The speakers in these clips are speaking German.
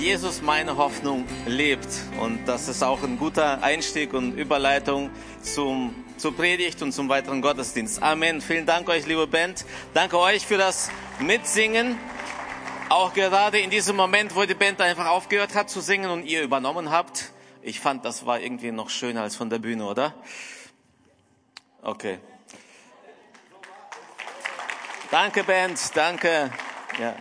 Jesus meine Hoffnung lebt. Und das ist auch ein guter Einstieg und Überleitung zum, zur Predigt und zum weiteren Gottesdienst. Amen. Vielen Dank euch, liebe Band. Danke euch für das Mitsingen. Auch gerade in diesem Moment, wo die Band einfach aufgehört hat zu singen und ihr übernommen habt. Ich fand, das war irgendwie noch schöner als von der Bühne, oder? Okay. Danke, Band. Danke. Ja.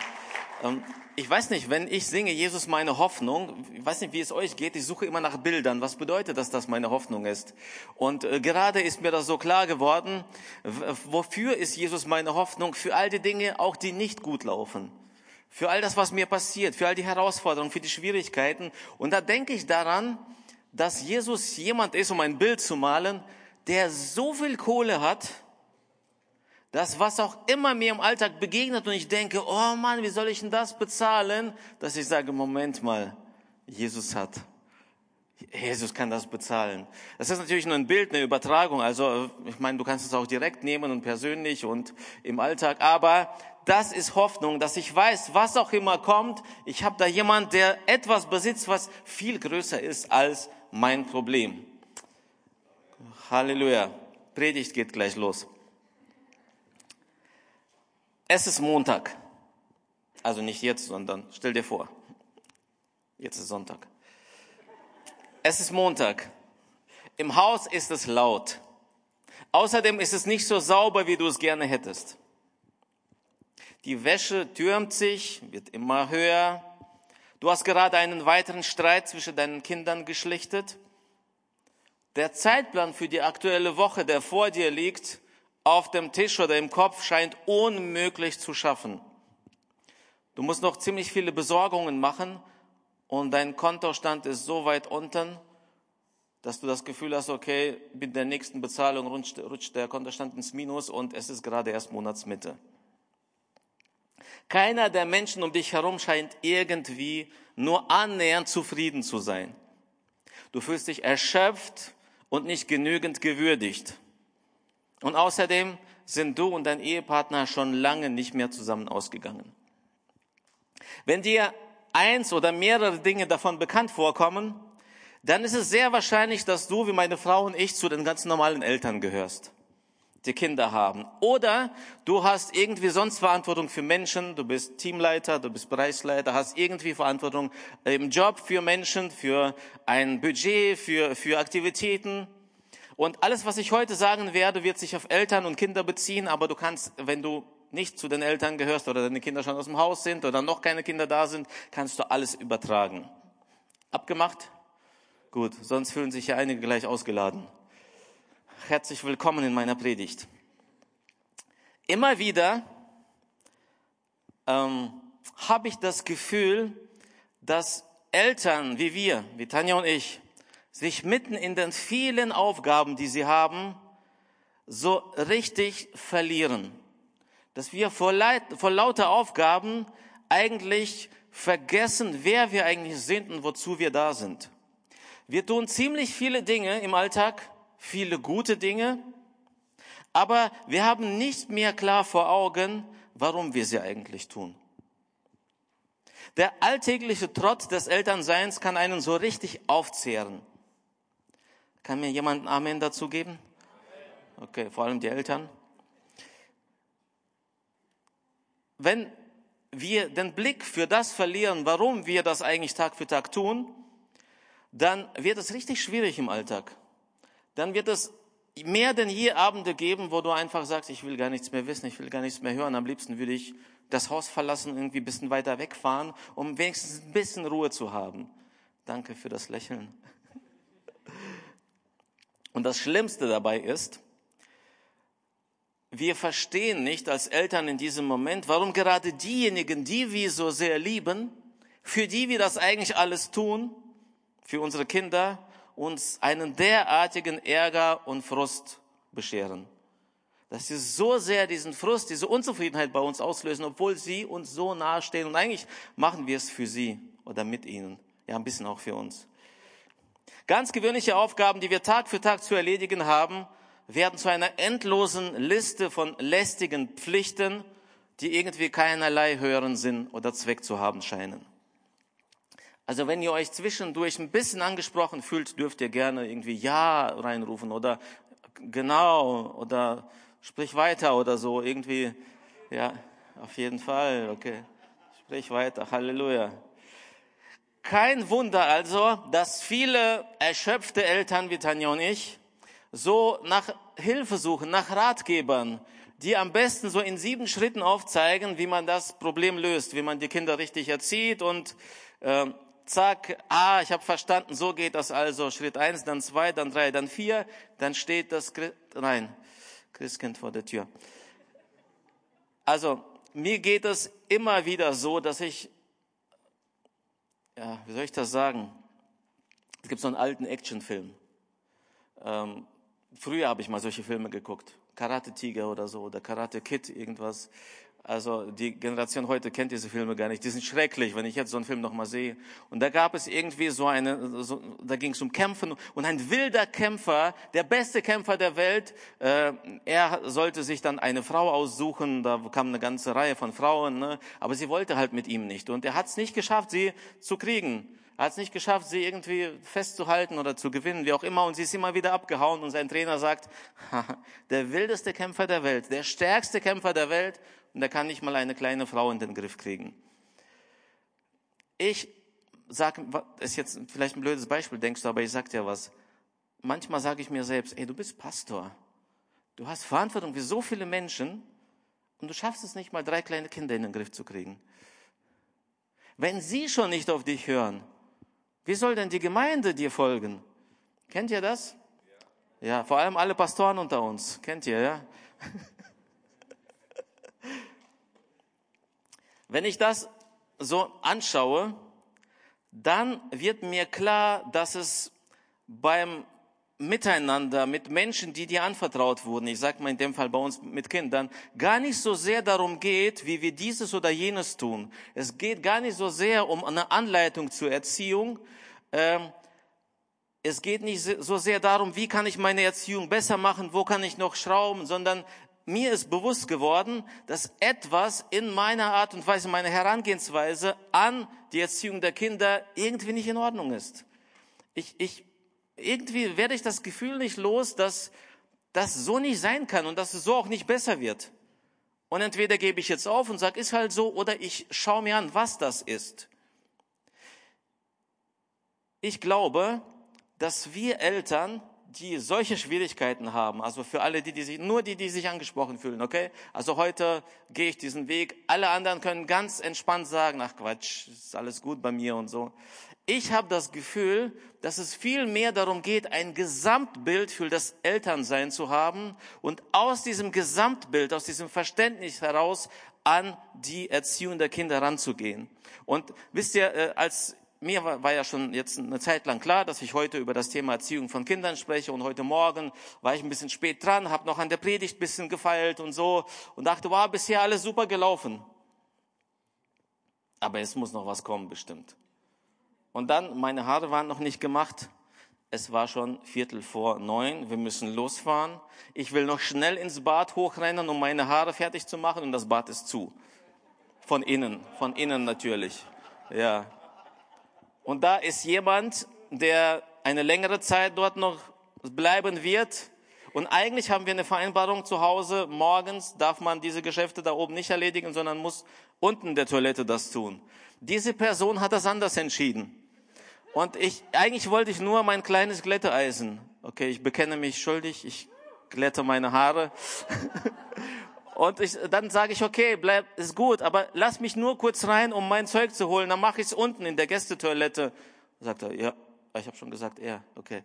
Ähm, ich weiß nicht, wenn ich singe Jesus meine Hoffnung, ich weiß nicht, wie es euch geht, ich suche immer nach Bildern. Was bedeutet das, dass meine Hoffnung ist? Und äh, gerade ist mir das so klar geworden, wofür ist Jesus meine Hoffnung? Für all die Dinge, auch die nicht gut laufen. Für all das, was mir passiert, für all die Herausforderungen, für die Schwierigkeiten. Und da denke ich daran, dass Jesus jemand ist, um ein Bild zu malen, der so viel Kohle hat, das, was auch immer mir im Alltag begegnet und ich denke, oh Mann, wie soll ich denn das bezahlen? Dass ich sage, Moment mal, Jesus hat. Jesus kann das bezahlen. Das ist natürlich nur ein Bild, eine Übertragung. Also, ich meine, du kannst es auch direkt nehmen und persönlich und im Alltag. Aber das ist Hoffnung, dass ich weiß, was auch immer kommt. Ich habe da jemand, der etwas besitzt, was viel größer ist als mein Problem. Halleluja. Predigt geht gleich los. Es ist Montag. Also nicht jetzt, sondern stell dir vor. Jetzt ist Sonntag. Es ist Montag. Im Haus ist es laut. Außerdem ist es nicht so sauber, wie du es gerne hättest. Die Wäsche türmt sich, wird immer höher. Du hast gerade einen weiteren Streit zwischen deinen Kindern geschlichtet. Der Zeitplan für die aktuelle Woche, der vor dir liegt, auf dem Tisch oder im Kopf scheint unmöglich zu schaffen. Du musst noch ziemlich viele Besorgungen machen und dein Kontostand ist so weit unten, dass du das Gefühl hast, okay, mit der nächsten Bezahlung rutscht, rutscht der Kontostand ins Minus und es ist gerade erst Monatsmitte. Keiner der Menschen um dich herum scheint irgendwie nur annähernd zufrieden zu sein. Du fühlst dich erschöpft und nicht genügend gewürdigt. Und außerdem sind du und dein Ehepartner schon lange nicht mehr zusammen ausgegangen. Wenn dir eins oder mehrere Dinge davon bekannt vorkommen, dann ist es sehr wahrscheinlich, dass du, wie meine Frau und ich, zu den ganz normalen Eltern gehörst, die Kinder haben. Oder du hast irgendwie sonst Verantwortung für Menschen, du bist Teamleiter, du bist Bereichsleiter, hast irgendwie Verantwortung im Job für Menschen, für ein Budget, für, für Aktivitäten. Und alles, was ich heute sagen werde, wird sich auf Eltern und Kinder beziehen, aber du kannst, wenn du nicht zu den Eltern gehörst oder deine Kinder schon aus dem Haus sind oder noch keine Kinder da sind, kannst du alles übertragen. Abgemacht? Gut, sonst fühlen sich ja einige gleich ausgeladen. Herzlich willkommen in meiner Predigt. Immer wieder ähm, habe ich das Gefühl, dass Eltern wie wir, wie Tanja und ich, sich mitten in den vielen Aufgaben, die sie haben, so richtig verlieren. Dass wir vor, Leid, vor lauter Aufgaben eigentlich vergessen, wer wir eigentlich sind und wozu wir da sind. Wir tun ziemlich viele Dinge im Alltag, viele gute Dinge, aber wir haben nicht mehr klar vor Augen, warum wir sie eigentlich tun. Der alltägliche Trotz des Elternseins kann einen so richtig aufzehren. Kann mir jemand Amen dazu geben? Okay, vor allem die Eltern. Wenn wir den Blick für das verlieren, warum wir das eigentlich Tag für Tag tun, dann wird es richtig schwierig im Alltag. Dann wird es mehr denn je Abende geben, wo du einfach sagst, ich will gar nichts mehr wissen, ich will gar nichts mehr hören. Am liebsten würde ich das Haus verlassen, irgendwie ein bisschen weiter wegfahren, um wenigstens ein bisschen Ruhe zu haben. Danke für das Lächeln. Und das Schlimmste dabei ist, wir verstehen nicht als Eltern in diesem Moment, warum gerade diejenigen, die wir so sehr lieben, für die wir das eigentlich alles tun, für unsere Kinder, uns einen derartigen Ärger und Frust bescheren. Dass sie so sehr diesen Frust, diese Unzufriedenheit bei uns auslösen, obwohl sie uns so nahestehen. Und eigentlich machen wir es für sie oder mit ihnen. Ja, ein bisschen auch für uns. Ganz gewöhnliche Aufgaben, die wir Tag für Tag zu erledigen haben, werden zu einer endlosen Liste von lästigen Pflichten, die irgendwie keinerlei höheren Sinn oder Zweck zu haben scheinen. Also wenn ihr euch zwischendurch ein bisschen angesprochen fühlt, dürft ihr gerne irgendwie Ja reinrufen oder genau oder sprich weiter oder so irgendwie. Ja, auf jeden Fall. Okay, sprich weiter. Halleluja. Kein Wunder also, dass viele erschöpfte Eltern wie Tanja und ich so nach Hilfe suchen, nach Ratgebern, die am besten so in sieben Schritten aufzeigen, wie man das Problem löst, wie man die Kinder richtig erzieht und äh, zack, ah, ich habe verstanden, so geht das also. Schritt eins, dann zwei, dann drei, dann vier, dann steht das, nein, Christkind vor der Tür. Also, mir geht es immer wieder so, dass ich, ja, wie soll ich das sagen? Es gibt so einen alten Actionfilm. Ähm, früher habe ich mal solche Filme geguckt. Karate Tiger oder so, oder Karate Kid, irgendwas. Also die Generation heute kennt diese Filme gar nicht. Die sind schrecklich, wenn ich jetzt so einen Film nochmal sehe. Und da gab es irgendwie so eine, so, da ging es um Kämpfen und ein wilder Kämpfer, der beste Kämpfer der Welt, äh, er sollte sich dann eine Frau aussuchen. Da kam eine ganze Reihe von Frauen, ne? aber sie wollte halt mit ihm nicht. Und er hat es nicht geschafft, sie zu kriegen. Er hat es nicht geschafft, sie irgendwie festzuhalten oder zu gewinnen, wie auch immer. Und sie ist immer wieder abgehauen. Und sein Trainer sagt, der wildeste Kämpfer der Welt, der stärkste Kämpfer der Welt und er kann nicht mal eine kleine Frau in den Griff kriegen. Ich sage, ist jetzt vielleicht ein blödes Beispiel, denkst du, aber ich sag dir was. Manchmal sage ich mir selbst, ey, du bist Pastor. Du hast Verantwortung für so viele Menschen und du schaffst es nicht mal, drei kleine Kinder in den Griff zu kriegen. Wenn sie schon nicht auf dich hören, wie soll denn die Gemeinde dir folgen? Kennt ihr das? Ja, vor allem alle Pastoren unter uns. Kennt ihr, ja? Wenn ich das so anschaue, dann wird mir klar, dass es beim Miteinander mit Menschen, die dir anvertraut wurden, ich sage mal in dem Fall bei uns mit Kindern, gar nicht so sehr darum geht, wie wir dieses oder jenes tun. Es geht gar nicht so sehr um eine Anleitung zur Erziehung. Ähm, es geht nicht so sehr darum, wie kann ich meine Erziehung besser machen, wo kann ich noch schrauben, sondern mir ist bewusst geworden, dass etwas in meiner Art und Weise, meiner Herangehensweise an die Erziehung der Kinder irgendwie nicht in Ordnung ist. Ich, ich, irgendwie werde ich das Gefühl nicht los, dass das so nicht sein kann und dass es so auch nicht besser wird. Und entweder gebe ich jetzt auf und sage, ist halt so, oder ich schaue mir an, was das ist. Ich glaube, dass wir Eltern die solche Schwierigkeiten haben, also für alle, die, die sich, nur die, die sich angesprochen fühlen, okay? Also heute gehe ich diesen Weg. Alle anderen können ganz entspannt sagen, ach Quatsch, ist alles gut bei mir und so. Ich habe das Gefühl, dass es viel mehr darum geht, ein Gesamtbild für das Elternsein zu haben und aus diesem Gesamtbild, aus diesem Verständnis heraus an die Erziehung der Kinder ranzugehen. Und wisst ihr, äh, als mir war, ja schon jetzt eine Zeit lang klar, dass ich heute über das Thema Erziehung von Kindern spreche und heute Morgen war ich ein bisschen spät dran, habe noch an der Predigt ein bisschen gefeilt und so und dachte, wow, bisher alles super gelaufen. Aber es muss noch was kommen bestimmt. Und dann, meine Haare waren noch nicht gemacht. Es war schon Viertel vor neun. Wir müssen losfahren. Ich will noch schnell ins Bad hochrennen, um meine Haare fertig zu machen und das Bad ist zu. Von innen, von innen natürlich. Ja, und da ist jemand, der eine längere Zeit dort noch bleiben wird. Und eigentlich haben wir eine Vereinbarung zu Hause. Morgens darf man diese Geschäfte da oben nicht erledigen, sondern muss unten der Toilette das tun. Diese Person hat das anders entschieden. Und ich, eigentlich wollte ich nur mein kleines Glätteeisen. Okay, ich bekenne mich schuldig, ich glätte meine Haare. Und ich, dann sage ich, okay, bleib, ist gut, aber lass mich nur kurz rein, um mein Zeug zu holen. Dann mache ich es unten in der Gästetoilette. Sagt er, ja, ich habe schon gesagt, ja, okay.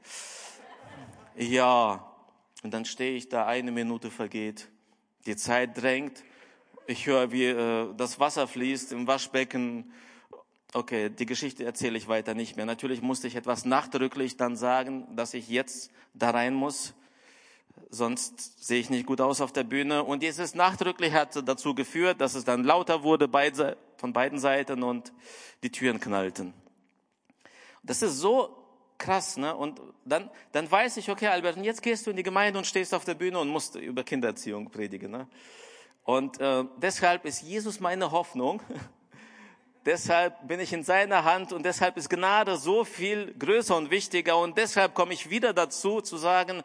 Ja, und dann stehe ich da, eine Minute vergeht, die Zeit drängt, ich höre, wie äh, das Wasser fließt im Waschbecken. Okay, die Geschichte erzähle ich weiter nicht mehr. Natürlich musste ich etwas nachdrücklich dann sagen, dass ich jetzt da rein muss sonst sehe ich nicht gut aus auf der Bühne. Und dieses nachdrücklich hat dazu geführt, dass es dann lauter wurde von beiden Seiten und die Türen knallten. Das ist so krass, ne? Und dann, dann weiß ich, okay, Albert, und jetzt gehst du in die Gemeinde und stehst auf der Bühne und musst über Kindererziehung predigen, ne? Und äh, deshalb ist Jesus meine Hoffnung, deshalb bin ich in seiner Hand und deshalb ist Gnade so viel größer und wichtiger und deshalb komme ich wieder dazu zu sagen,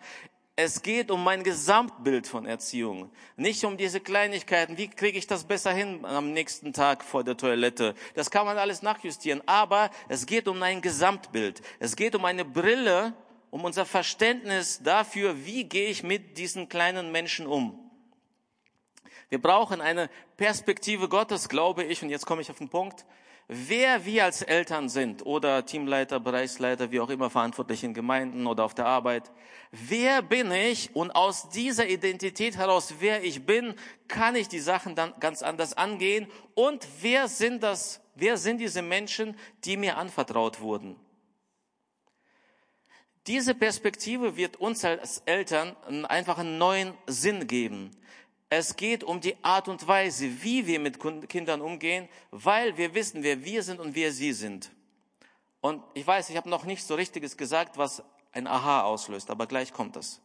es geht um mein Gesamtbild von Erziehung, nicht um diese Kleinigkeiten. Wie kriege ich das besser hin am nächsten Tag vor der Toilette? Das kann man alles nachjustieren. Aber es geht um ein Gesamtbild. Es geht um eine Brille, um unser Verständnis dafür, wie gehe ich mit diesen kleinen Menschen um. Wir brauchen eine Perspektive Gottes, glaube ich. Und jetzt komme ich auf den Punkt wer wir als Eltern sind oder Teamleiter, Bereichsleiter, wie auch immer verantwortlich in Gemeinden oder auf der Arbeit. Wer bin ich? Und aus dieser Identität heraus, wer ich bin, kann ich die Sachen dann ganz anders angehen. Und wer sind das? Wer sind diese Menschen, die mir anvertraut wurden? Diese Perspektive wird uns als Eltern einfach einen neuen Sinn geben. Es geht um die Art und Weise, wie wir mit Kindern umgehen, weil wir wissen, wer wir sind und wer sie sind. Und ich weiß, ich habe noch nicht so richtiges gesagt, was ein Aha auslöst, aber gleich kommt es.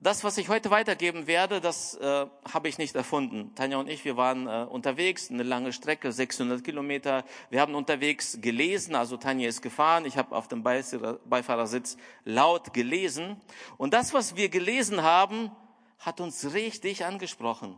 Das, was ich heute weitergeben werde, das äh, habe ich nicht erfunden. Tanja und ich, wir waren äh, unterwegs, eine lange Strecke, 600 Kilometer. Wir haben unterwegs gelesen, also Tanja ist gefahren, ich habe auf dem Beifahrersitz laut gelesen. Und das, was wir gelesen haben, hat uns richtig angesprochen.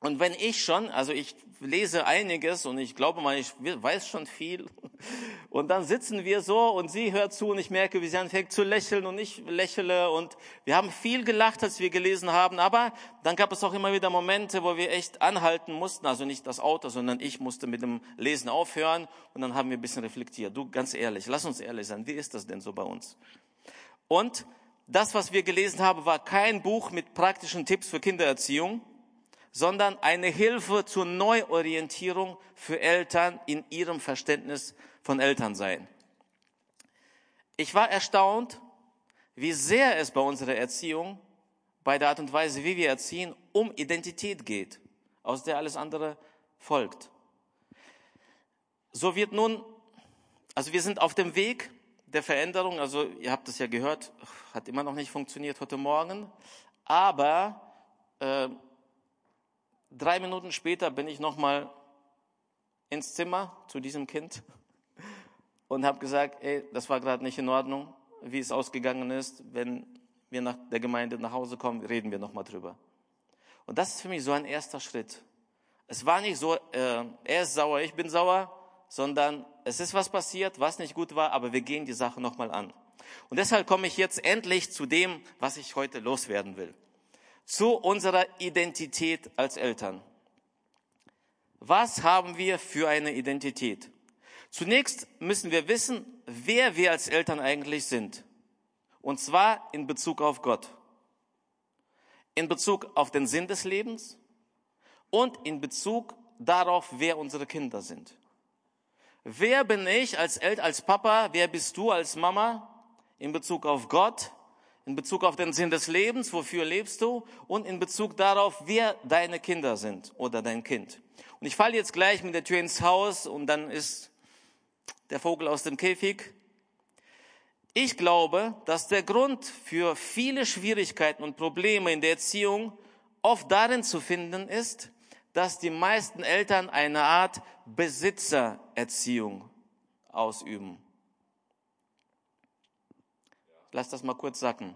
Und wenn ich schon, also ich lese einiges und ich glaube mal, ich weiß schon viel. Und dann sitzen wir so und sie hört zu und ich merke, wie sie anfängt zu lächeln und ich lächle und wir haben viel gelacht, als wir gelesen haben. Aber dann gab es auch immer wieder Momente, wo wir echt anhalten mussten. Also nicht das Auto, sondern ich musste mit dem Lesen aufhören und dann haben wir ein bisschen reflektiert. Du, ganz ehrlich, lass uns ehrlich sein. Wie ist das denn so bei uns? Und das, was wir gelesen haben, war kein Buch mit praktischen Tipps für Kindererziehung, sondern eine Hilfe zur Neuorientierung für Eltern in ihrem Verständnis von Elternsein. Ich war erstaunt, wie sehr es bei unserer Erziehung, bei der Art und Weise, wie wir erziehen, um Identität geht, aus der alles andere folgt. So wird nun, also wir sind auf dem Weg, der Veränderung, also ihr habt es ja gehört, hat immer noch nicht funktioniert heute Morgen, aber äh, drei Minuten später bin ich nochmal ins Zimmer zu diesem Kind und habe gesagt, ey, das war gerade nicht in Ordnung, wie es ausgegangen ist. Wenn wir nach der Gemeinde nach Hause kommen, reden wir nochmal drüber. Und das ist für mich so ein erster Schritt. Es war nicht so, äh, er ist sauer, ich bin sauer, sondern es ist was passiert, was nicht gut war, aber wir gehen die Sache nochmal an. Und deshalb komme ich jetzt endlich zu dem, was ich heute loswerden will. Zu unserer Identität als Eltern. Was haben wir für eine Identität? Zunächst müssen wir wissen, wer wir als Eltern eigentlich sind. Und zwar in Bezug auf Gott. In Bezug auf den Sinn des Lebens und in Bezug darauf, wer unsere Kinder sind. Wer bin ich als Eltern, als Papa? Wer bist du als Mama? In Bezug auf Gott, in Bezug auf den Sinn des Lebens, wofür lebst du? Und in Bezug darauf, wer deine Kinder sind oder dein Kind. Und ich falle jetzt gleich mit der Tür ins Haus und dann ist der Vogel aus dem Käfig. Ich glaube, dass der Grund für viele Schwierigkeiten und Probleme in der Erziehung oft darin zu finden ist, dass die meisten Eltern eine Art Besitzererziehung ausüben. Lass das mal kurz sacken.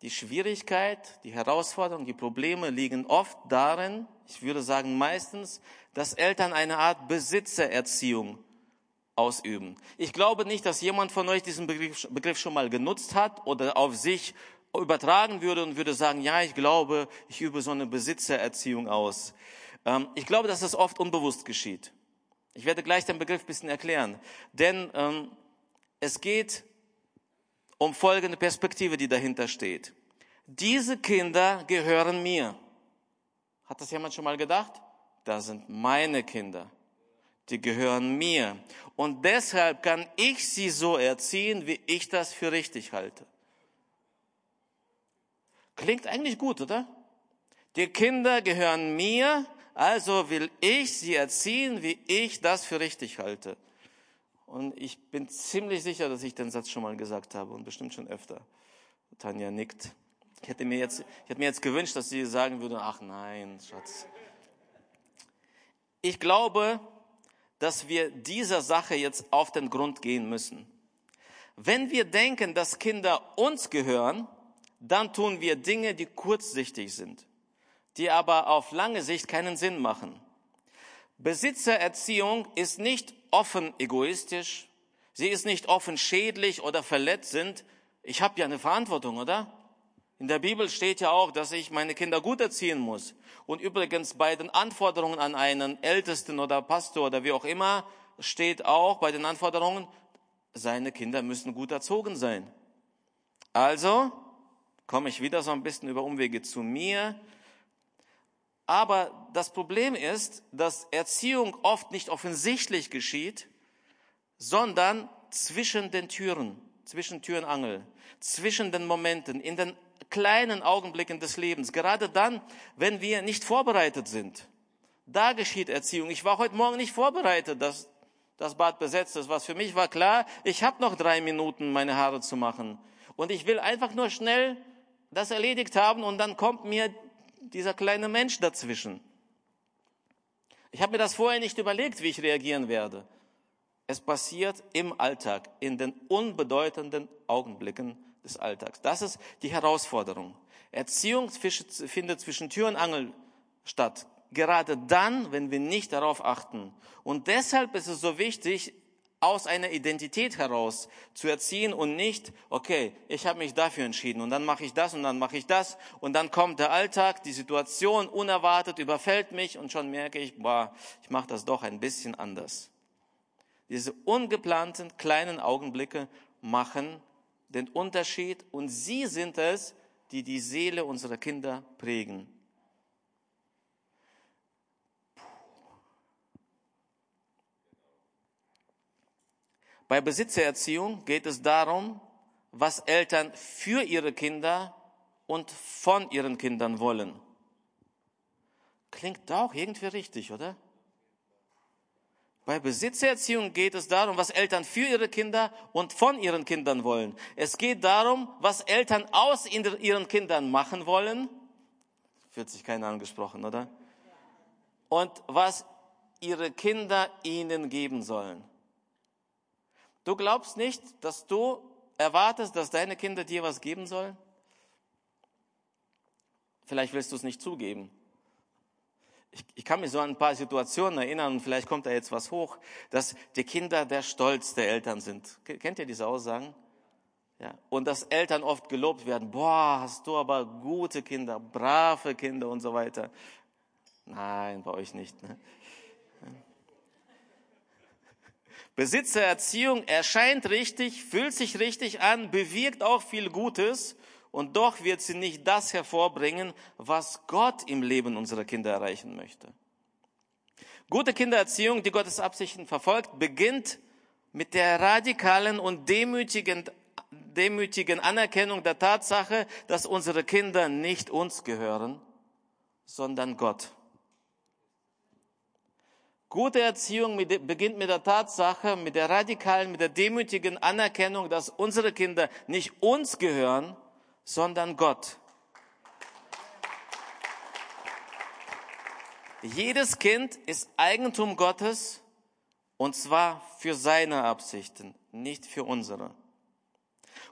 Die Schwierigkeit, die Herausforderung, die Probleme liegen oft darin, ich würde sagen meistens, dass Eltern eine Art Besitzererziehung ausüben. Ich glaube nicht, dass jemand von euch diesen Begriff, schon mal genutzt hat oder auf sich übertragen würde und würde sagen, ja, ich glaube, ich übe so eine Besitzererziehung aus. Ähm, ich glaube, dass das oft unbewusst geschieht. Ich werde gleich den Begriff bisschen erklären. Denn ähm, es geht um folgende Perspektive, die dahinter steht. Diese Kinder gehören mir. Hat das jemand schon mal gedacht? Das sind meine Kinder. Die gehören mir. Und deshalb kann ich sie so erziehen, wie ich das für richtig halte. Klingt eigentlich gut, oder? Die Kinder gehören mir, also will ich sie erziehen, wie ich das für richtig halte. Und ich bin ziemlich sicher, dass ich den Satz schon mal gesagt habe und bestimmt schon öfter. Tanja nickt. Ich hätte mir jetzt, ich hätte mir jetzt gewünscht, dass sie sagen würde, ach nein, Schatz, ich glaube, dass wir dieser Sache jetzt auf den Grund gehen müssen. Wenn wir denken, dass Kinder uns gehören, dann tun wir Dinge, die kurzsichtig sind, die aber auf lange Sicht keinen Sinn machen. Besitzererziehung ist nicht offen egoistisch, sie ist nicht offen schädlich oder verletzend. Ich habe ja eine Verantwortung, oder? In der Bibel steht ja auch, dass ich meine Kinder gut erziehen muss. Und übrigens bei den Anforderungen an einen Ältesten oder Pastor oder wie auch immer steht auch bei den Anforderungen, seine Kinder müssen gut erzogen sein. Also komme ich wieder so ein bisschen über Umwege zu mir. Aber das Problem ist, dass Erziehung oft nicht offensichtlich geschieht, sondern zwischen den Türen, zwischen Tür und Angel, zwischen den Momenten, in den kleinen Augenblicken des Lebens, gerade dann, wenn wir nicht vorbereitet sind. Da geschieht Erziehung. Ich war heute Morgen nicht vorbereitet, dass das Bad besetzt ist. Was für mich war klar, ich habe noch drei Minuten, meine Haare zu machen. Und ich will einfach nur schnell das erledigt haben und dann kommt mir dieser kleine Mensch dazwischen. Ich habe mir das vorher nicht überlegt, wie ich reagieren werde. Es passiert im Alltag, in den unbedeutenden Augenblicken des Alltags. Das ist die Herausforderung. Erziehung findet zwischen Tür und Angel statt. Gerade dann, wenn wir nicht darauf achten. Und deshalb ist es so wichtig, aus einer Identität heraus zu erziehen und nicht, okay, ich habe mich dafür entschieden und dann mache ich das und dann mache ich das und dann kommt der Alltag, die Situation unerwartet überfällt mich und schon merke ich, boah, ich mache das doch ein bisschen anders. Diese ungeplanten kleinen Augenblicke machen den Unterschied und sie sind es, die die Seele unserer Kinder prägen. Bei Besitzererziehung geht es darum, was Eltern für ihre Kinder und von ihren Kindern wollen. Klingt auch irgendwie richtig, oder? Bei Besitzerziehung geht es darum, was Eltern für ihre Kinder und von ihren Kindern wollen. Es geht darum, was Eltern aus ihren Kindern machen wollen. Fühlt sich keiner angesprochen, oder? Und was ihre Kinder ihnen geben sollen. Du glaubst nicht, dass du erwartest, dass deine Kinder dir was geben sollen? Vielleicht willst du es nicht zugeben ich, ich kann mich so an ein paar Situationen erinnern und vielleicht kommt da jetzt was hoch, dass die Kinder der Stolz der Eltern sind. Kennt ihr diese Aussagen? Ja. Und dass Eltern oft gelobt werden, boah, hast du aber gute Kinder, brave Kinder und so weiter. Nein, bei euch nicht. Ne? Besitzererziehung erscheint richtig, fühlt sich richtig an, bewirkt auch viel Gutes und doch wird sie nicht das hervorbringen, was Gott im Leben unserer Kinder erreichen möchte. Gute Kindererziehung, die Gottes Absichten verfolgt, beginnt mit der radikalen und demütigen, demütigen Anerkennung der Tatsache, dass unsere Kinder nicht uns gehören, sondern Gott. Gute Erziehung beginnt mit der Tatsache, mit der radikalen, mit der demütigen Anerkennung, dass unsere Kinder nicht uns gehören, sondern Gott. Jedes Kind ist Eigentum Gottes und zwar für seine Absichten, nicht für unsere.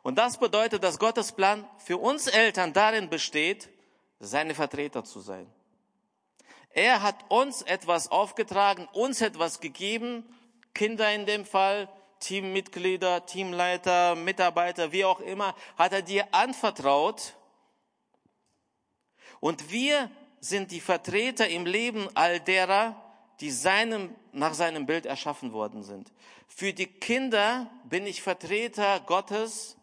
Und das bedeutet, dass Gottes Plan für uns Eltern darin besteht, seine Vertreter zu sein. Er hat uns etwas aufgetragen, uns etwas gegeben, Kinder in dem Fall, Teammitglieder, Teamleiter, Mitarbeiter, wie auch immer, hat er dir anvertraut. Und wir sind die Vertreter im Leben all derer, die seinem, nach seinem Bild erschaffen worden sind. Für die Kinder bin ich Vertreter Gottes.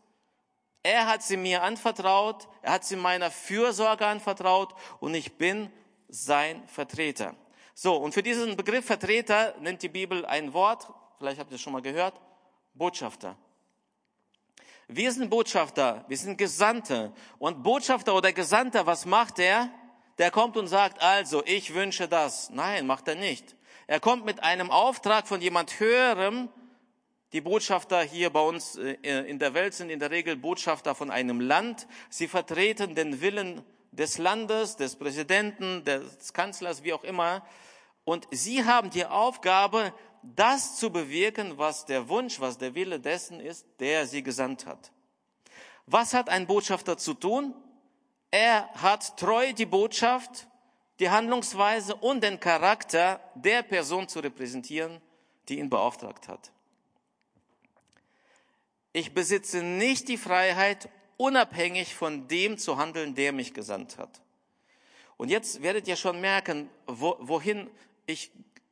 Er hat sie mir anvertraut, er hat sie meiner Fürsorge anvertraut und ich bin sein Vertreter. So, und für diesen Begriff Vertreter nennt die Bibel ein Wort, vielleicht habt ihr es schon mal gehört, Botschafter. Wir sind Botschafter, wir sind Gesandte. Und Botschafter oder Gesandter, was macht er? Der kommt und sagt, also, ich wünsche das. Nein, macht er nicht. Er kommt mit einem Auftrag von jemand Höherem. Die Botschafter hier bei uns äh, in der Welt sind in der Regel Botschafter von einem Land. Sie vertreten den Willen des Landes, des Präsidenten, des Kanzlers, wie auch immer. Und sie haben die Aufgabe, das zu bewirken, was der Wunsch, was der Wille dessen ist, der sie gesandt hat. Was hat ein Botschafter zu tun? Er hat treu die Botschaft, die Handlungsweise und den Charakter der Person zu repräsentieren, die ihn beauftragt hat. Ich besitze nicht die Freiheit, unabhängig von dem zu handeln, der mich gesandt hat. Und jetzt werdet ihr schon merken, wo, wohin ich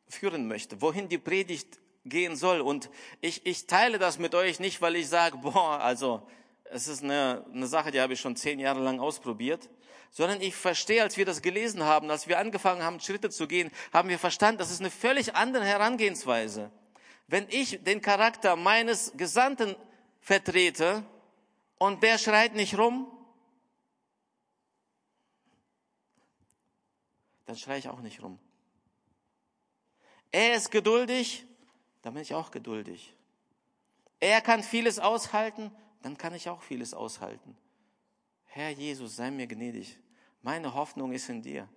führen möchte, wohin die Predigt gehen soll. Und ich, ich teile das mit euch nicht, weil ich sage, boah, also es ist eine, eine Sache, die habe ich schon zehn Jahre lang ausprobiert, sondern ich verstehe, als wir das gelesen haben, als wir angefangen haben, Schritte zu gehen, haben wir verstanden, das ist eine völlig andere Herangehensweise. Wenn ich den Charakter meines Gesandten vertrete und der schreit nicht rum, dann schreie ich auch nicht rum. Er ist geduldig, dann bin ich auch geduldig. Er kann vieles aushalten, dann kann ich auch vieles aushalten. Herr Jesus, sei mir gnädig. Meine Hoffnung ist in dir.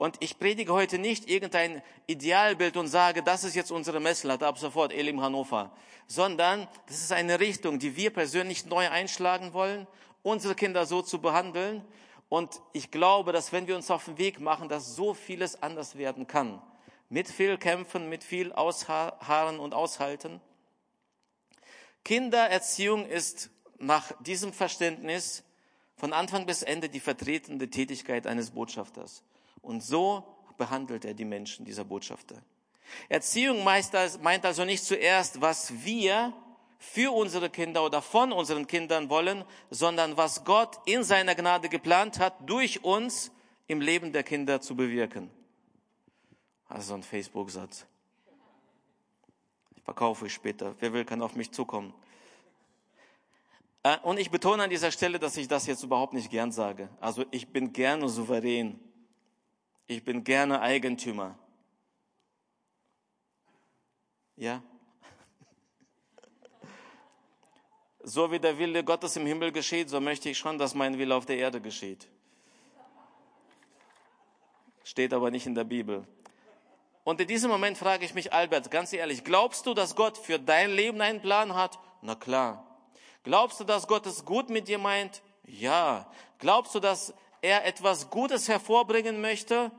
Und ich predige heute nicht irgendein Idealbild und sage, das ist jetzt unsere Messlatte ab sofort, Elim Hannover, sondern das ist eine Richtung, die wir persönlich neu einschlagen wollen, unsere Kinder so zu behandeln. Und ich glaube, dass wenn wir uns auf den Weg machen, dass so vieles anders werden kann. Mit viel Kämpfen, mit viel Ausharren und Aushalten. Kindererziehung ist nach diesem Verständnis von Anfang bis Ende die vertretende Tätigkeit eines Botschafters. Und so behandelt er die Menschen, dieser Botschafter. Erziehung meint also nicht zuerst, was wir für unsere Kinder oder von unseren Kindern wollen, sondern was Gott in seiner Gnade geplant hat, durch uns im Leben der Kinder zu bewirken. Also ein Facebook-Satz. Ich verkaufe ich später. Wer will, kann auf mich zukommen. Äh, und ich betone an dieser Stelle, dass ich das jetzt überhaupt nicht gern sage. Also ich bin gerne souverän. Ich bin gerne Eigentümer. Ja? So wie der Wille Gottes im Himmel geschieht, so möchte ich schon, dass mein Wille auf der Erde geschieht. Steht aber nicht in der Bibel. Und in diesem Moment frage ich mich, Albert, ganz ehrlich, glaubst du, dass Gott für dein Leben einen Plan hat? Na klar. Glaubst du, dass Gott es gut mit dir meint? Ja. Glaubst du, dass er etwas Gutes hervorbringen möchte?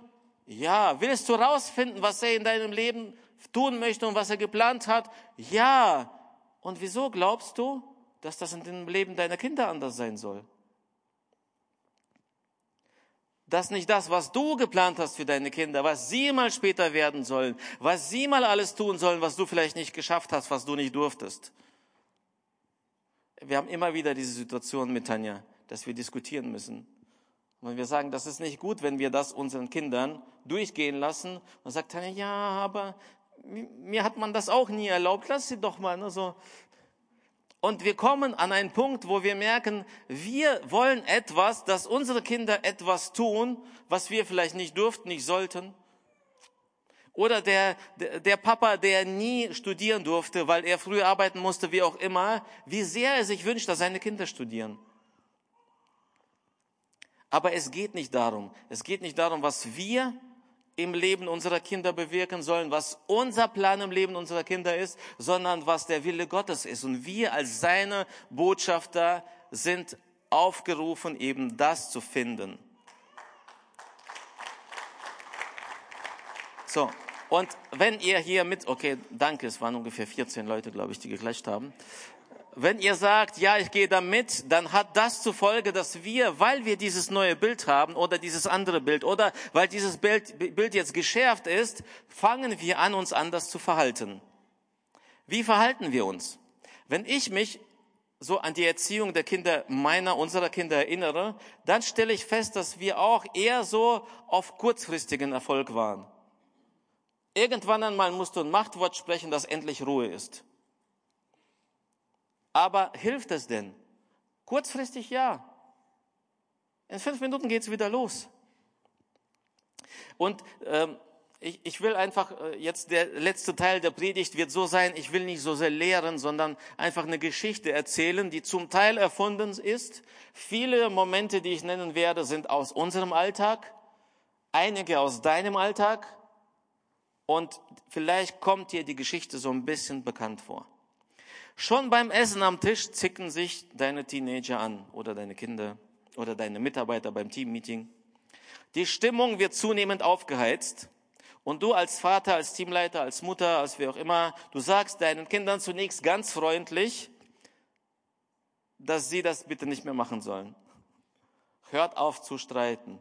Ja. Willst du rausfinden, was er in deinem Leben tun möchte und was er geplant hat? Ja. Und wieso glaubst du, dass das in dem Leben deiner Kinder anders sein soll? Dass nicht das, was du geplant hast für deine Kinder, was sie mal später werden sollen, was sie mal alles tun sollen, was du vielleicht nicht geschafft hast, was du nicht durftest. Wir haben immer wieder diese Situation mit Tanja, dass wir diskutieren müssen. Und wir sagen, das ist nicht gut, wenn wir das unseren Kindern durchgehen lassen. Und sagt ja, aber mir hat man das auch nie erlaubt. Lass sie doch mal. Ne, so. Und wir kommen an einen Punkt, wo wir merken, wir wollen etwas, dass unsere Kinder etwas tun, was wir vielleicht nicht durften, nicht sollten. Oder der, der Papa, der nie studieren durfte, weil er früh arbeiten musste, wie auch immer, wie sehr er sich wünscht, dass seine Kinder studieren. Aber es geht nicht darum. Es geht nicht darum, was wir im Leben unserer Kinder bewirken sollen, was unser Plan im Leben unserer Kinder ist, sondern was der Wille Gottes ist. Und wir als seine Botschafter sind aufgerufen, eben das zu finden. So, und wenn ihr hier mit, okay, danke, es waren ungefähr 14 Leute, glaube ich, die geklatscht haben. Wenn ihr sagt, ja, ich gehe da mit, dann hat das zur Folge, dass wir, weil wir dieses neue Bild haben oder dieses andere Bild oder weil dieses Bild, Bild jetzt geschärft ist, fangen wir an, uns anders zu verhalten. Wie verhalten wir uns? Wenn ich mich so an die Erziehung der Kinder meiner, unserer Kinder erinnere, dann stelle ich fest, dass wir auch eher so auf kurzfristigen Erfolg waren. Irgendwann einmal musst du ein Machtwort sprechen, dass endlich Ruhe ist. Aber hilft es denn? Kurzfristig ja. In fünf Minuten geht's wieder los. Und ähm, ich, ich will einfach, äh, jetzt der letzte Teil der Predigt wird so sein, ich will nicht so sehr lehren, sondern einfach eine Geschichte erzählen, die zum Teil erfunden ist. Viele Momente, die ich nennen werde, sind aus unserem Alltag, einige aus deinem Alltag Und vielleicht kommt dir die Geschichte so ein bisschen bekannt vor. Schon beim Essen am Tisch zicken sich deine Teenager an oder deine Kinder oder deine Mitarbeiter beim Teammeeting. Die Stimmung wird zunehmend aufgeheizt. Und du als Vater, als Teamleiter, als Mutter, als wer auch immer, du sagst deinen Kindern zunächst ganz freundlich, dass sie das bitte nicht mehr machen sollen. Hört auf zu streiten.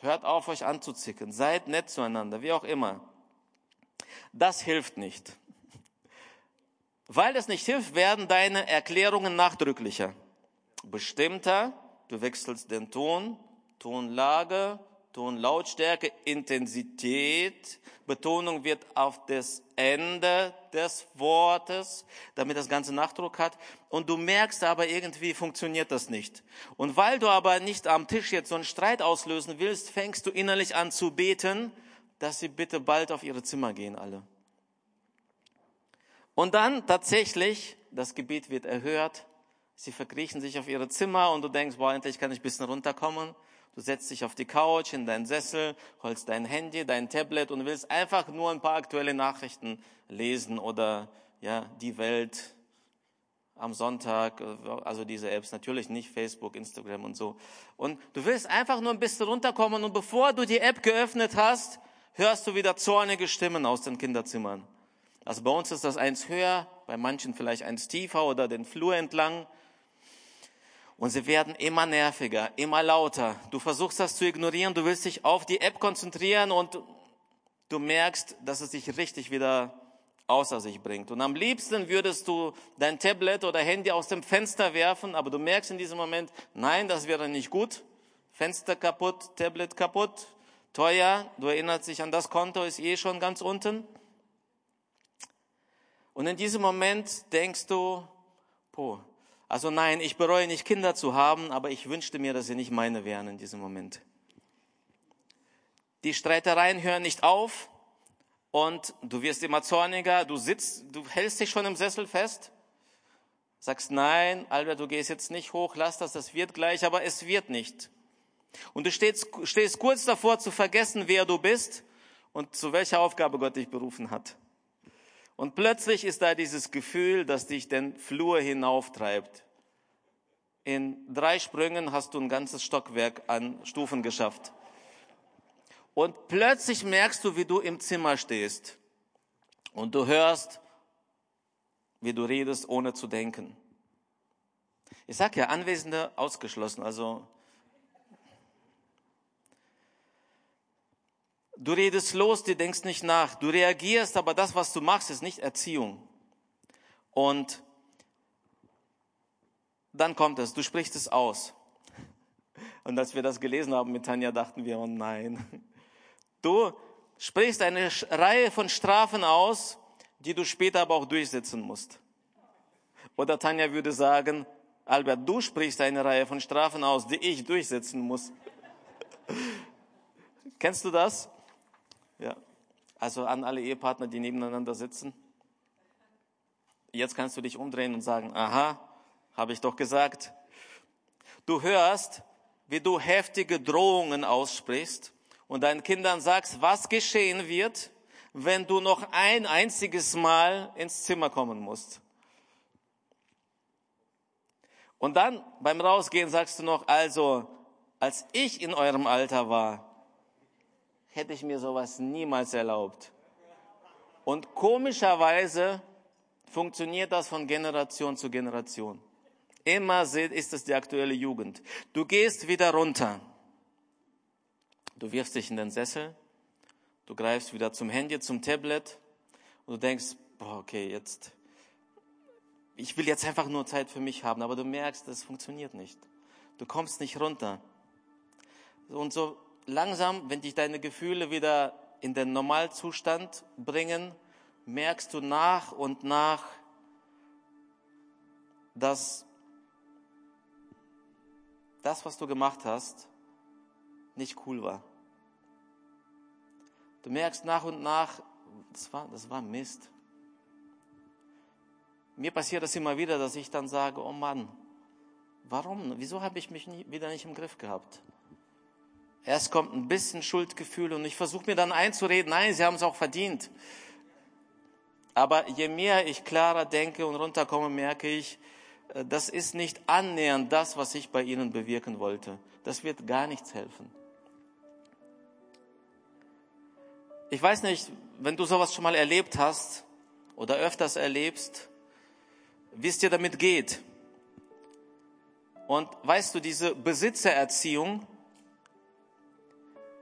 Hört auf, euch anzuzicken. Seid nett zueinander, wie auch immer. Das hilft nicht. Weil das nicht hilft, werden deine Erklärungen nachdrücklicher. Bestimmter, du wechselst den Ton, Tonlage, Tonlautstärke, Intensität, Betonung wird auf das Ende des Wortes, damit das Ganze Nachdruck hat. Und du merkst aber irgendwie funktioniert das nicht. Und weil du aber nicht am Tisch jetzt so einen Streit auslösen willst, fängst du innerlich an zu beten, dass sie bitte bald auf ihre Zimmer gehen alle. Und dann tatsächlich, das Gebet wird erhört, sie verkriechen sich auf ihre Zimmer und du denkst, boah, endlich kann ich ein bisschen runterkommen. Du setzt dich auf die Couch, in deinen Sessel, holst dein Handy, dein Tablet und willst einfach nur ein paar aktuelle Nachrichten lesen oder ja, die Welt am Sonntag, also diese Apps, natürlich nicht Facebook, Instagram und so. Und du willst einfach nur ein bisschen runterkommen und bevor du die App geöffnet hast, hörst du wieder zornige Stimmen aus den Kinderzimmern. Also bei uns ist das eins höher, bei manchen vielleicht eins tiefer oder den Flur entlang. Und sie werden immer nerviger, immer lauter. Du versuchst das zu ignorieren, du willst dich auf die App konzentrieren und du merkst, dass es dich richtig wieder außer sich bringt. Und am liebsten würdest du dein Tablet oder Handy aus dem Fenster werfen, aber du merkst in diesem Moment, nein, das wäre nicht gut. Fenster kaputt, Tablet kaputt, teuer, du erinnerst dich an das Konto, ist eh schon ganz unten. Und in diesem Moment denkst du, boah, also nein, ich bereue nicht Kinder zu haben, aber ich wünschte mir, dass sie nicht meine wären in diesem Moment. Die Streitereien hören nicht auf und du wirst immer zorniger, du sitzt, du hältst dich schon im Sessel fest, sagst nein, Albert, du gehst jetzt nicht hoch, lass das, das wird gleich, aber es wird nicht. Und du stehst, stehst kurz davor zu vergessen, wer du bist und zu welcher Aufgabe Gott dich berufen hat. Und plötzlich ist da dieses Gefühl, das dich den Flur hinauftreibt. In drei Sprüngen hast du ein ganzes Stockwerk an Stufen geschafft. Und plötzlich merkst du, wie du im Zimmer stehst. Und du hörst, wie du redest, ohne zu denken. Ich sag ja, Anwesende ausgeschlossen, also Du redest los, du denkst nicht nach. Du reagierst, aber das, was du machst, ist nicht Erziehung. Und dann kommt es, du sprichst es aus. Und als wir das gelesen haben mit Tanja, dachten wir, oh nein. Du sprichst eine Reihe von Strafen aus, die du später aber auch durchsetzen musst. Oder Tanja würde sagen, Albert, du sprichst eine Reihe von Strafen aus, die ich durchsetzen muss. Kennst du das? Ja. Also an alle Ehepartner, die nebeneinander sitzen. Jetzt kannst du dich umdrehen und sagen, aha, habe ich doch gesagt. Du hörst, wie du heftige Drohungen aussprichst und deinen Kindern sagst, was geschehen wird, wenn du noch ein einziges Mal ins Zimmer kommen musst. Und dann beim Rausgehen sagst du noch, also, als ich in eurem Alter war, hätte ich mir sowas niemals erlaubt. Und komischerweise funktioniert das von Generation zu Generation. Immer ist es die aktuelle Jugend. Du gehst wieder runter. Du wirfst dich in den Sessel. Du greifst wieder zum Handy, zum Tablet. Und du denkst, boah, okay, jetzt, ich will jetzt einfach nur Zeit für mich haben. Aber du merkst, das funktioniert nicht. Du kommst nicht runter. Und so langsam, wenn dich deine Gefühle wieder in den Normalzustand bringen, merkst du nach und nach, dass das, was du gemacht hast, nicht cool war. Du merkst nach und nach, das war, das war Mist. Mir passiert das immer wieder, dass ich dann sage, oh Mann, warum, wieso habe ich mich nie, wieder nicht im Griff gehabt? Erst kommt ein bisschen Schuldgefühl und ich versuche mir dann einzureden, nein, sie haben es auch verdient. Aber je mehr ich klarer denke und runterkomme, merke ich, äh, das ist nicht annähernd das, was ich bei ihnen bewirken wollte. Das wird gar nichts helfen. Ich weiß nicht, wenn du sowas schon mal erlebt hast oder öfters erlebst, wie es dir damit geht. Und weißt du, diese Besitzererziehung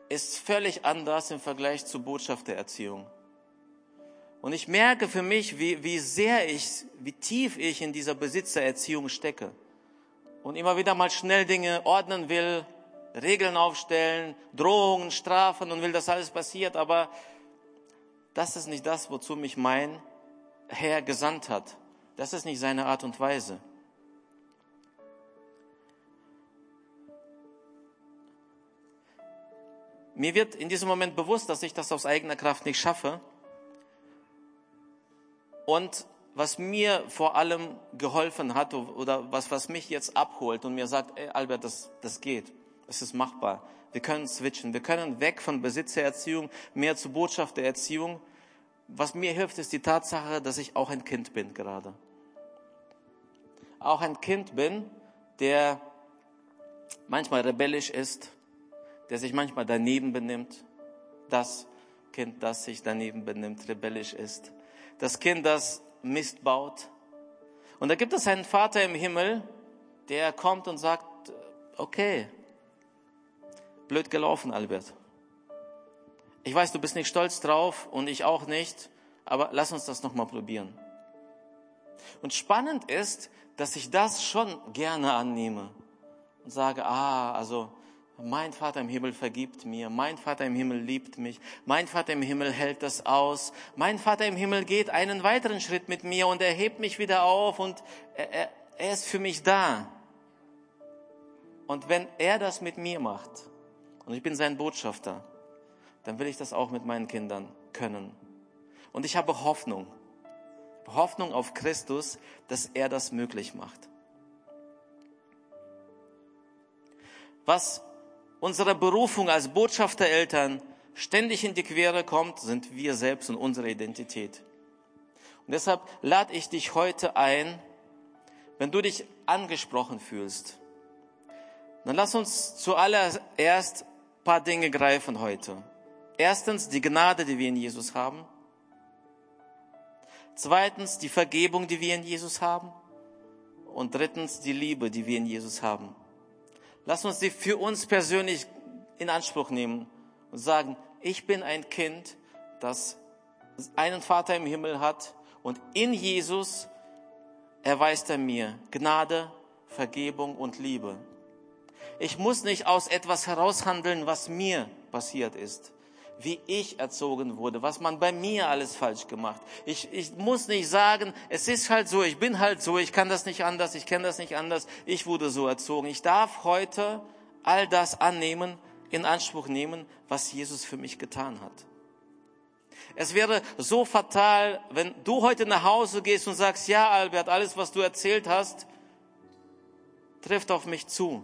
ist völlig anders im Vergleich zur Botschaftererziehung. Und ich merke für mich, wie, wie sehr ich, wie tief ich in dieser Besitzererziehung stecke. Und immer wieder mal schnell Dinge ordnen will, Regeln aufstellen, Drohungen, Strafen und will, dass alles passiert. Aber das ist nicht das, wozu mich mein Herr gesandt hat. Das ist nicht seine Art und Weise. Mir wird in diesem Moment bewusst, dass ich das aus eigener Kraft nicht schaffe. Und was mir vor allem geholfen hat oder was, was mich jetzt abholt und mir sagt, ey Albert, das, das geht, es ist machbar. Wir können switchen, wir können weg von Besitzererziehung mehr zu Botschaft der Erziehung. Was mir hilft, ist die Tatsache, dass ich auch ein Kind bin gerade. Auch ein Kind bin, der manchmal rebellisch ist, der sich manchmal daneben benimmt. Das Kind, das sich daneben benimmt, rebellisch ist. Das Kind, das Mist baut. Und da gibt es einen Vater im Himmel, der kommt und sagt, okay, blöd gelaufen, Albert. Ich weiß, du bist nicht stolz drauf und ich auch nicht, aber lass uns das nochmal probieren. Und spannend ist, dass ich das schon gerne annehme und sage, ah, also mein Vater im Himmel vergibt mir, mein Vater im Himmel liebt mich, mein Vater im Himmel hält das aus, mein Vater im Himmel geht einen weiteren Schritt mit mir und er hebt mich wieder auf und er, er, er ist für mich da. Und wenn er das mit mir macht und ich bin sein Botschafter, dann will ich das auch mit meinen Kindern können. Und ich habe Hoffnung, Hoffnung auf Christus, dass er das möglich macht. Was unserer Berufung als Botschaftereltern ständig in die Quere kommt, sind wir selbst und unsere Identität. Und deshalb lade ich dich heute ein, wenn du dich angesprochen fühlst, dann lass uns zuallererst ein paar Dinge greifen heute. Erstens die Gnade, die wir in Jesus haben. Zweitens die Vergebung, die wir in Jesus haben. Und drittens die Liebe, die wir in Jesus haben. Lass uns die für uns persönlich in Anspruch nehmen und sagen, ich bin ein Kind, das einen Vater im Himmel hat und in Jesus erweist er mir Gnade, Vergebung und Liebe. Ich muss nicht aus etwas heraushandeln, was mir passiert ist wie ich erzogen wurde, was man bei mir alles falsch gemacht. Ich, ich muss nicht sagen, es ist halt so, ich bin halt so, ich kann das nicht anders, ich kenne das nicht anders, ich wurde so erzogen. Ich darf heute all das annehmen, in Anspruch nehmen, was Jesus für mich getan hat. Es wäre so fatal, wenn du heute nach Hause gehst und sagst, ja, Albert, alles, was du erzählt hast, trifft auf mich zu.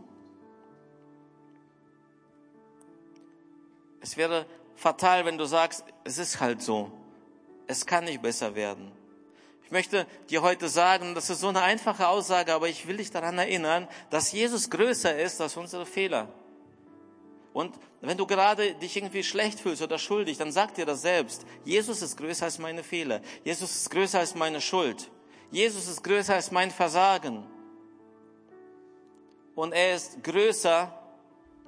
Es wäre fatal, wenn du sagst, es ist halt so. Es kann nicht besser werden. Ich möchte dir heute sagen, das ist so eine einfache Aussage, aber ich will dich daran erinnern, dass Jesus größer ist als unsere Fehler. Und wenn du gerade dich irgendwie schlecht fühlst oder schuldig, dann sag dir das selbst. Jesus ist größer als meine Fehler. Jesus ist größer als meine Schuld. Jesus ist größer als mein Versagen. Und er ist größer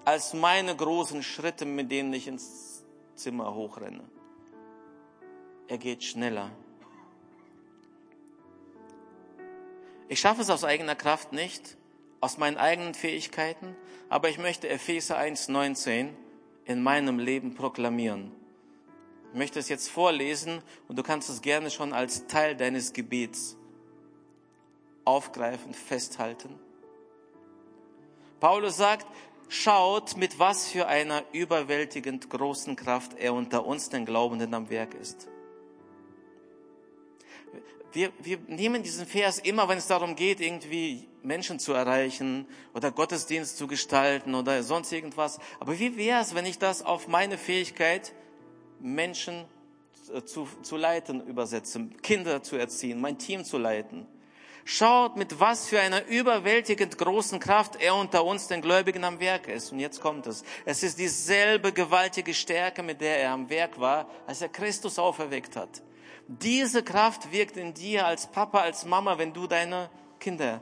als meine großen Schritte, mit denen ich ins Zimmer hochrenne. Er geht schneller. Ich schaffe es aus eigener Kraft nicht, aus meinen eigenen Fähigkeiten, aber ich möchte Epheser 1.19 in meinem Leben proklamieren. Ich möchte es jetzt vorlesen und du kannst es gerne schon als Teil deines Gebets aufgreifen, festhalten. Paulus sagt, Schaut, mit was für einer überwältigend großen Kraft er unter uns, den Glaubenden, am Werk ist. wir, wir nehmen diesen Vers immer, wenn es darum geht, irgendwie Menschen zu erreichen oder Gottesdienst zu gestalten oder sonst irgendwas. Aber wie wäre es, wenn ich das auf meine Fähigkeit, Menschen zu, zu leiten übersetze, Kinder zu erziehen, mein Team zu leiten? Schaut, mit was für einer überwältigend großen Kraft er unter uns, den Gläubigen, am Werk ist. Und jetzt kommt es. Es ist dieselbe gewaltige Stärke, mit der er am Werk war, als er Christus auferweckt hat. Diese Kraft wirkt in dir als Papa, als Mama, wenn du deine Kinder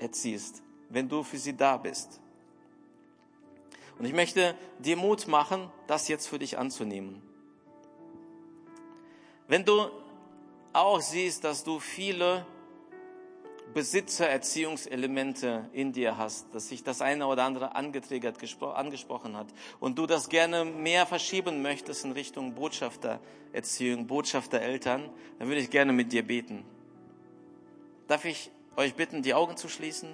erziehst, wenn du für sie da bist. Und ich möchte dir Mut machen, das jetzt für dich anzunehmen. Wenn du auch siehst, dass du viele Besitzererziehungselemente in dir hast, dass sich das eine oder andere angetriggert, angesprochen hat und du das gerne mehr verschieben möchtest in Richtung Botschaftererziehung, Botschaftereltern, dann würde ich gerne mit dir beten. Darf ich euch bitten, die Augen zu schließen?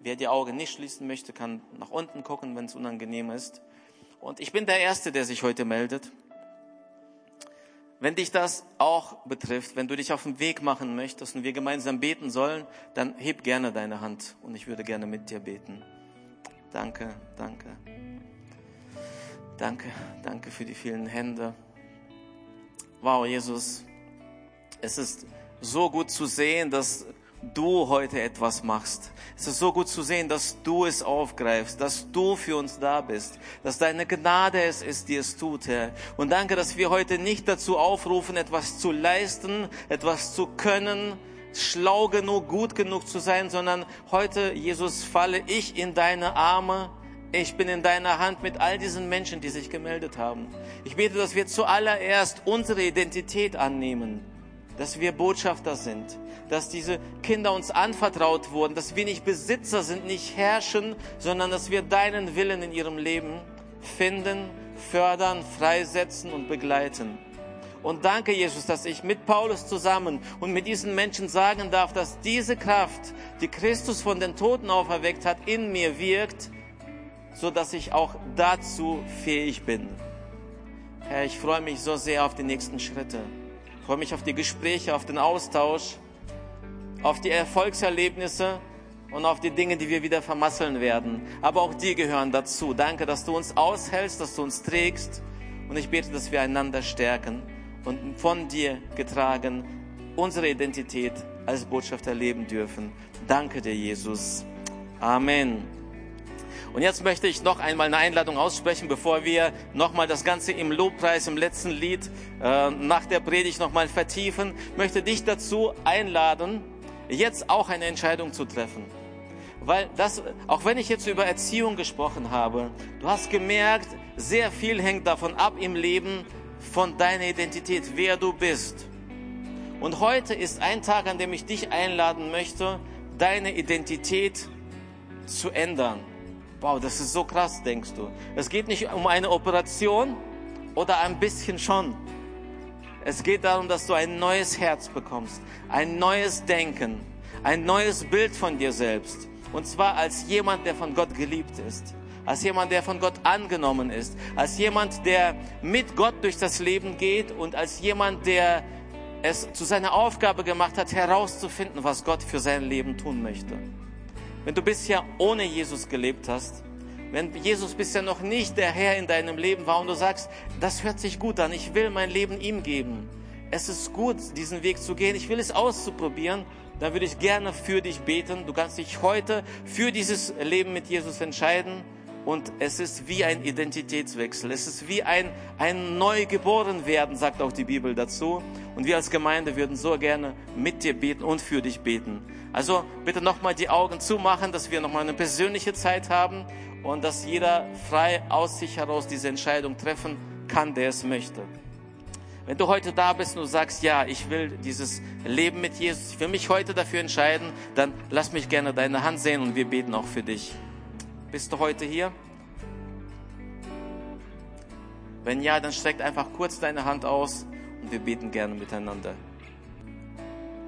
Wer die Augen nicht schließen möchte, kann nach unten gucken, wenn es unangenehm ist. Und ich bin der Erste, der sich heute meldet. Wenn dich das auch betrifft, wenn du dich auf den Weg machen möchtest und wir gemeinsam beten sollen, dann heb gerne deine Hand und ich würde gerne mit dir beten. Danke, danke. Danke, danke für die vielen Hände. Wow, Jesus, es ist so gut zu sehen, dass du heute etwas machst. Es ist so gut zu sehen, dass du es aufgreifst, dass du für uns da bist, dass deine Gnade es ist, die es tut, Herr. Und danke, dass wir heute nicht dazu aufrufen, etwas zu leisten, etwas zu können, schlau genug, gut genug zu sein, sondern heute, Jesus, falle ich in deine Arme. Ich bin in deiner Hand mit all diesen Menschen, die sich gemeldet haben. Ich bete, dass wir zuallererst unsere Identität annehmen, dass wir Botschafter sind, dass diese Kinder uns anvertraut wurden, dass wir nicht Besitzer sind, nicht herrschen, sondern dass wir deinen Willen in ihrem Leben finden, fördern, freisetzen und begleiten. Und danke, Jesus, dass ich mit Paulus zusammen und mit diesen Menschen sagen darf, dass diese Kraft, die Christus von den Toten auferweckt hat, in mir wirkt, so dass ich auch dazu fähig bin. Herr, ich freue mich so sehr auf die nächsten Schritte. Ich freue mich auf die Gespräche, auf den Austausch auf die Erfolgserlebnisse und auf die Dinge, die wir wieder vermasseln werden. Aber auch die gehören dazu. Danke, dass du uns aushältst, dass du uns trägst. Und ich bete, dass wir einander stärken und von dir getragen unsere Identität als Botschafter leben dürfen. Danke dir, Jesus. Amen. Und jetzt möchte ich noch einmal eine Einladung aussprechen, bevor wir nochmal das Ganze im Lobpreis, im letzten Lied äh, nach der Predigt nochmal vertiefen. Möchte dich dazu einladen, jetzt auch eine Entscheidung zu treffen. Weil das, auch wenn ich jetzt über Erziehung gesprochen habe, du hast gemerkt, sehr viel hängt davon ab im Leben von deiner Identität, wer du bist. Und heute ist ein Tag, an dem ich dich einladen möchte, deine Identität zu ändern. Wow, das ist so krass, denkst du. Es geht nicht um eine Operation oder ein bisschen schon. Es geht darum, dass du ein neues Herz bekommst, ein neues Denken, ein neues Bild von dir selbst. Und zwar als jemand, der von Gott geliebt ist, als jemand, der von Gott angenommen ist, als jemand, der mit Gott durch das Leben geht und als jemand, der es zu seiner Aufgabe gemacht hat, herauszufinden, was Gott für sein Leben tun möchte. Wenn du bisher ohne Jesus gelebt hast, wenn Jesus bisher noch nicht der Herr in deinem Leben war und du sagst, das hört sich gut an, ich will mein Leben ihm geben. Es ist gut, diesen Weg zu gehen. Ich will es auszuprobieren. Dann würde ich gerne für dich beten. Du kannst dich heute für dieses Leben mit Jesus entscheiden. Und es ist wie ein Identitätswechsel. Es ist wie ein, ein Neugeboren sagt auch die Bibel dazu. Und wir als Gemeinde würden so gerne mit dir beten und für dich beten. Also bitte nochmal die Augen zumachen, dass wir nochmal eine persönliche Zeit haben und dass jeder frei aus sich heraus diese Entscheidung treffen kann, der es möchte. Wenn du heute da bist und du sagst, ja, ich will dieses Leben mit Jesus, ich will mich heute dafür entscheiden, dann lass mich gerne deine Hand sehen und wir beten auch für dich. Bist du heute hier? Wenn ja, dann streck einfach kurz deine Hand aus und wir beten gerne miteinander.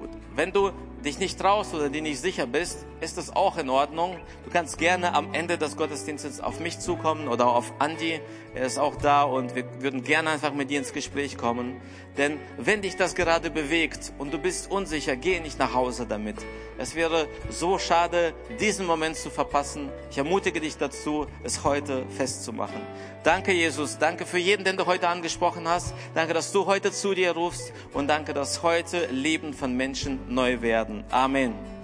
Gut. Wenn du dich nicht traust oder dir nicht sicher bist, ist das auch in Ordnung. Du kannst gerne am Ende des Gottesdienstes auf mich zukommen oder auf Andi. Er ist auch da und wir würden gerne einfach mit dir ins Gespräch kommen. Denn wenn dich das gerade bewegt und du bist unsicher, geh nicht nach Hause damit. Es wäre so schade, diesen Moment zu verpassen. Ich ermutige dich dazu, es heute festzumachen. Danke, Jesus. Danke für jeden, den du heute angesprochen hast. Danke, dass du heute zu dir rufst und danke, dass heute Leben von Menschen neu werden. Amen.